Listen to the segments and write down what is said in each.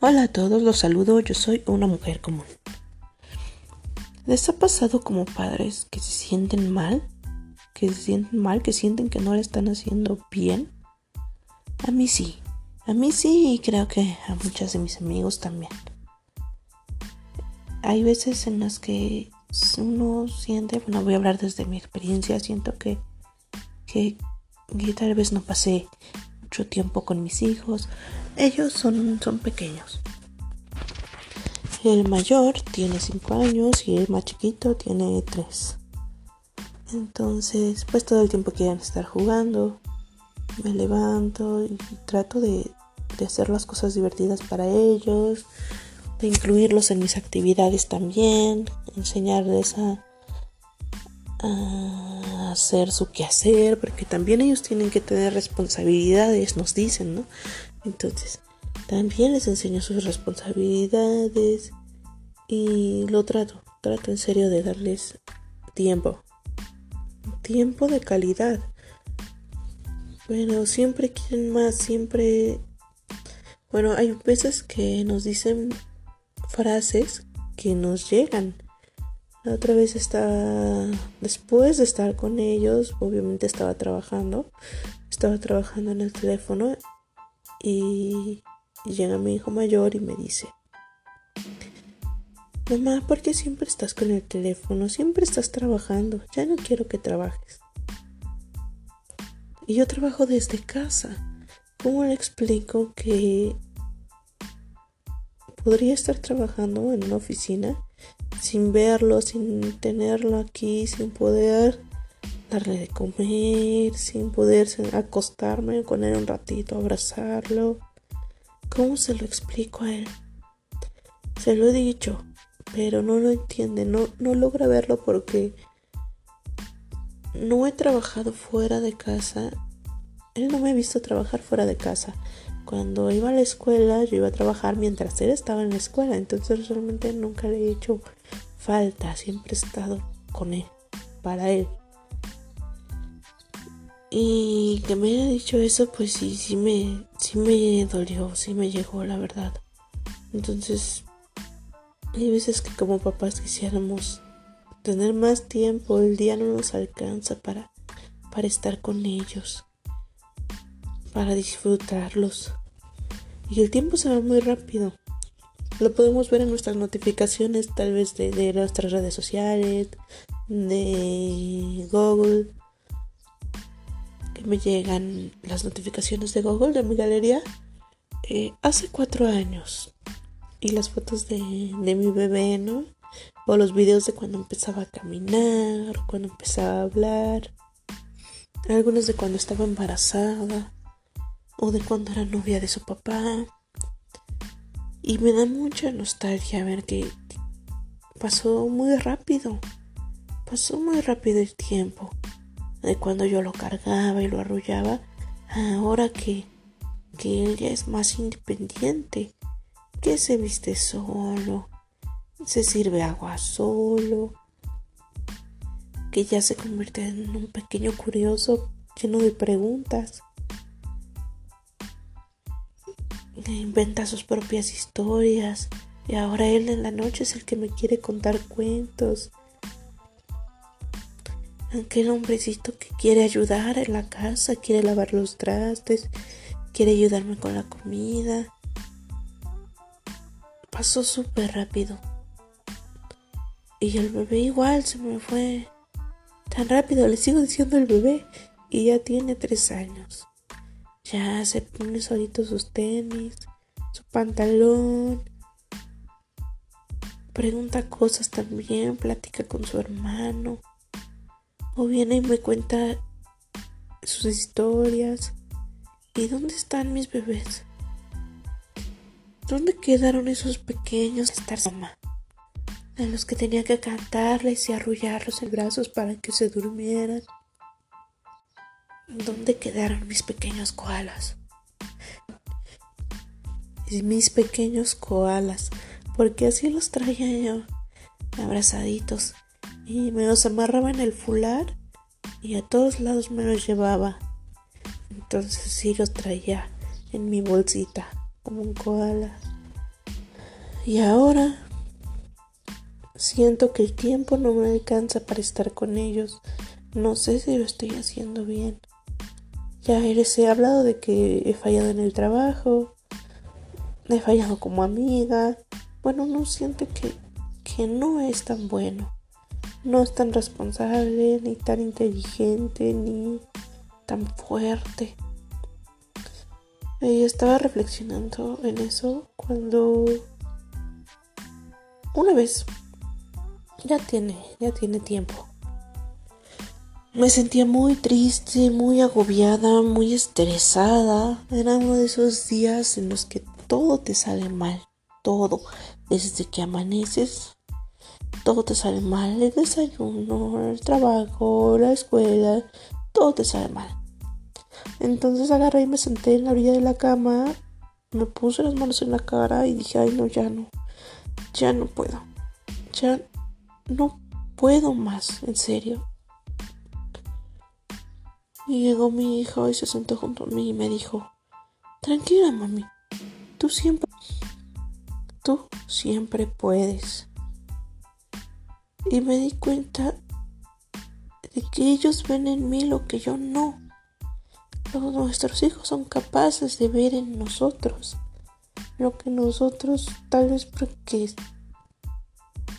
Hola a todos, los saludo, yo soy una mujer común. ¿Les ha pasado como padres que se sienten mal? ¿Que se sienten mal? ¿Que sienten que no le están haciendo bien? A mí sí, a mí sí y creo que a muchos de mis amigos también. Hay veces en las que uno siente, bueno, voy a hablar desde mi experiencia, siento que, que, que tal vez no pasé tiempo con mis hijos. Ellos son, son pequeños. El mayor tiene 5 años y el más chiquito tiene 3. Entonces, pues todo el tiempo quieren estar jugando. Me levanto y trato de, de hacer las cosas divertidas para ellos, de incluirlos en mis actividades también, enseñarles a hacer su quehacer, porque también ellos tienen que tener responsabilidades, nos dicen, ¿no? Entonces, también les enseño sus responsabilidades y lo trato, trato en serio de darles tiempo, tiempo de calidad. Pero siempre quieren más, siempre... Bueno, hay veces que nos dicen frases que nos llegan otra vez estaba, después de estar con ellos, obviamente estaba trabajando, estaba trabajando en el teléfono y, llega mi hijo mayor y me dice, mamá, ¿por qué siempre estás con el teléfono? Siempre estás trabajando, ya no quiero que trabajes. Y yo trabajo desde casa. ¿Cómo le explico que podría estar trabajando en una oficina sin verlo, sin tenerlo aquí, sin poder darle de comer, sin poder acostarme con él un ratito, abrazarlo. ¿Cómo se lo explico a él? Se lo he dicho, pero no lo entiende, no, no logra verlo porque no he trabajado fuera de casa. Él no me ha visto trabajar fuera de casa. Cuando iba a la escuela, yo iba a trabajar mientras él estaba en la escuela. Entonces realmente nunca le he hecho falta, siempre he estado con él, para él. Y que me haya dicho eso, pues sí, sí me, sí me dolió, sí me llegó, la verdad. Entonces, hay veces que como papás quisiéramos tener más tiempo, el día no nos alcanza para, para estar con ellos, para disfrutarlos. Y el tiempo se va muy rápido. Lo podemos ver en nuestras notificaciones, tal vez de, nuestras redes sociales, de Google. Que me llegan las notificaciones de Google de mi galería eh, hace cuatro años. Y las fotos de, de mi bebé, ¿no? O los videos de cuando empezaba a caminar, cuando empezaba a hablar. Algunos de cuando estaba embarazada. O de cuando era novia de su papá. Y me da mucha nostalgia ver que pasó muy rápido. Pasó muy rápido el tiempo. De cuando yo lo cargaba y lo arrullaba. Ahora que, que él ya es más independiente. Que se viste solo. Se sirve agua solo. Que ya se convierte en un pequeño curioso lleno de preguntas. Inventa sus propias historias y ahora él en la noche es el que me quiere contar cuentos. Aquel hombrecito que quiere ayudar en la casa, quiere lavar los trastes, quiere ayudarme con la comida. Pasó súper rápido. Y el bebé igual se me fue tan rápido. Le sigo diciendo el bebé y ya tiene tres años. Ya se pone solito sus tenis, su pantalón. Pregunta cosas también, platica con su hermano. O viene y me cuenta sus historias. ¿Y dónde están mis bebés? ¿Dónde quedaron esos pequeños estar mamá? A los que tenía que cantarles y arrullarlos en brazos para que se durmieran. ¿Dónde quedaron mis pequeños koalas? Mis pequeños koalas, porque así los traía yo, abrazaditos, y me los amarraba en el fular y a todos lados me los llevaba. Entonces sí los traía en mi bolsita, como un koala. Y ahora siento que el tiempo no me alcanza para estar con ellos. No sé si lo estoy haciendo bien. Ya les he hablado de que he fallado en el trabajo, he fallado como amiga. Bueno, no siento que, que no es tan bueno. No es tan responsable, ni tan inteligente, ni tan fuerte. Y estaba reflexionando en eso cuando una vez ya tiene, ya tiene tiempo. Me sentía muy triste, muy agobiada, muy estresada. Era uno de esos días en los que todo te sale mal. Todo. Desde que amaneces, todo te sale mal. El desayuno, el trabajo, la escuela, todo te sale mal. Entonces agarré y me senté en la orilla de la cama, me puse las manos en la cara y dije, ay no, ya no, ya no puedo, ya no puedo más, en serio. Y llegó mi hijo y se sentó junto a mí y me dijo, tranquila mami, tú siempre, tú siempre puedes. Y me di cuenta de que ellos ven en mí lo que yo no. Nuestros hijos son capaces de ver en nosotros lo que nosotros tal vez porque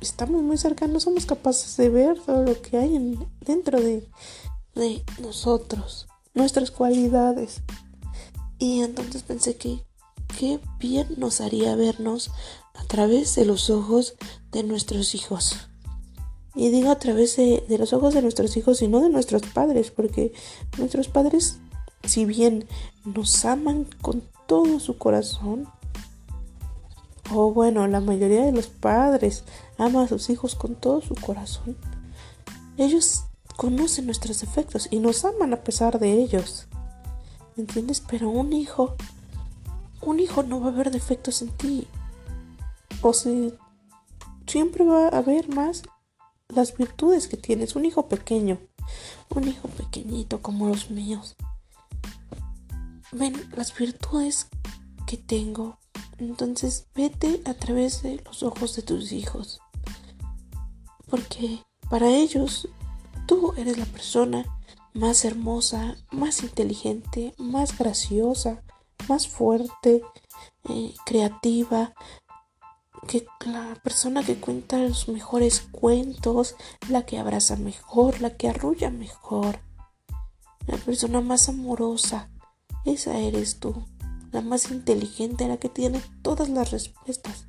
estamos muy cercanos somos capaces de ver todo lo que hay dentro de, de nosotros, nuestras cualidades. Y entonces pensé que qué bien nos haría vernos a través de los ojos de nuestros hijos. Y digo a través de, de, los ojos de nuestros hijos y no de nuestros padres, porque nuestros padres, si bien nos aman con todo su corazón, o bueno, la mayoría de los padres ama a sus hijos con todo su corazón. Ellos conocen nuestros defectos y nos aman a pesar de ellos. ¿Entiendes? Pero un hijo, un hijo no va a ver defectos en ti. O sea, siempre va a ver más las virtudes que tienes. Un hijo pequeño, un hijo pequeñito como los míos. Ven las virtudes que tengo, entonces vete a través de los ojos de tus hijos. Porque para ellos tú eres la persona más hermosa, más inteligente, más graciosa, más fuerte, eh, creativa, que la persona que cuenta los mejores cuentos, la que abraza mejor, la que arrulla mejor, la persona más amorosa, esa eres tú la más inteligente, la que tiene todas las respuestas,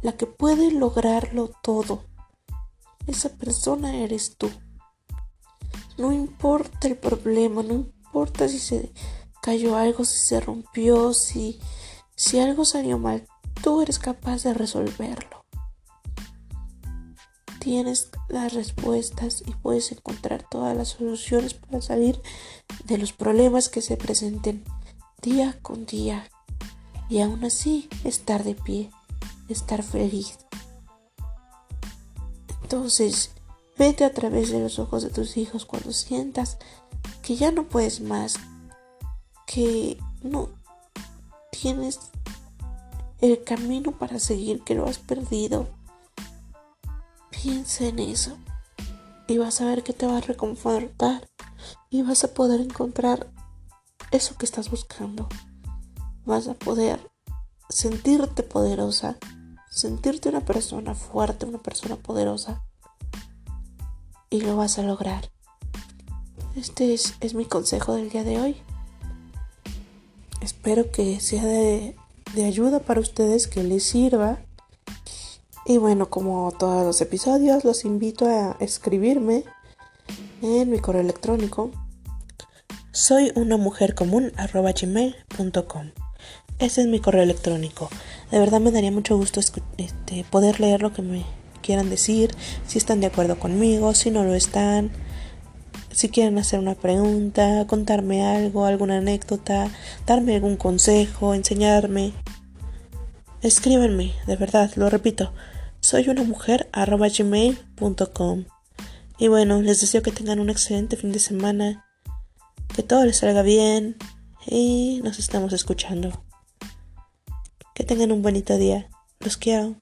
la que puede lograrlo todo. Esa persona eres tú. No importa el problema, no importa si se cayó algo, si se rompió, si, si algo salió mal, tú eres capaz de resolverlo. Tienes las respuestas y puedes encontrar todas las soluciones para salir de los problemas que se presenten día con día y aún así estar de pie, estar feliz. Entonces, vete a través de los ojos de tus hijos cuando sientas que ya no puedes más, que no tienes el camino para seguir, que lo has perdido. Piensa en eso y vas a ver que te va a reconfortar y vas a poder encontrar eso que estás buscando. Vas a poder sentirte poderosa, sentirte una persona fuerte, una persona poderosa. Y lo vas a lograr. Este es, mi consejo del día de hoy. Espero que sea de, de ayuda para ustedes, que les sirva. Y bueno, como todos los episodios, los invito a escribirme en mi correo electrónico soy una mujer común gmail.com. Ese es mi correo electrónico. De verdad me daría mucho gusto este, poder leer lo que me quieran decir, si están de acuerdo conmigo, si no lo están, si quieren hacer una pregunta, contarme algo, alguna anécdota, darme algún consejo, enseñarme. Escríbanme, de verdad, lo repito. Soy una mujer gmail.com. Y bueno, les deseo que tengan un excelente fin de semana que todo les salga bien y nos estamos escuchando. Que tengan un bonito día. Los quiero.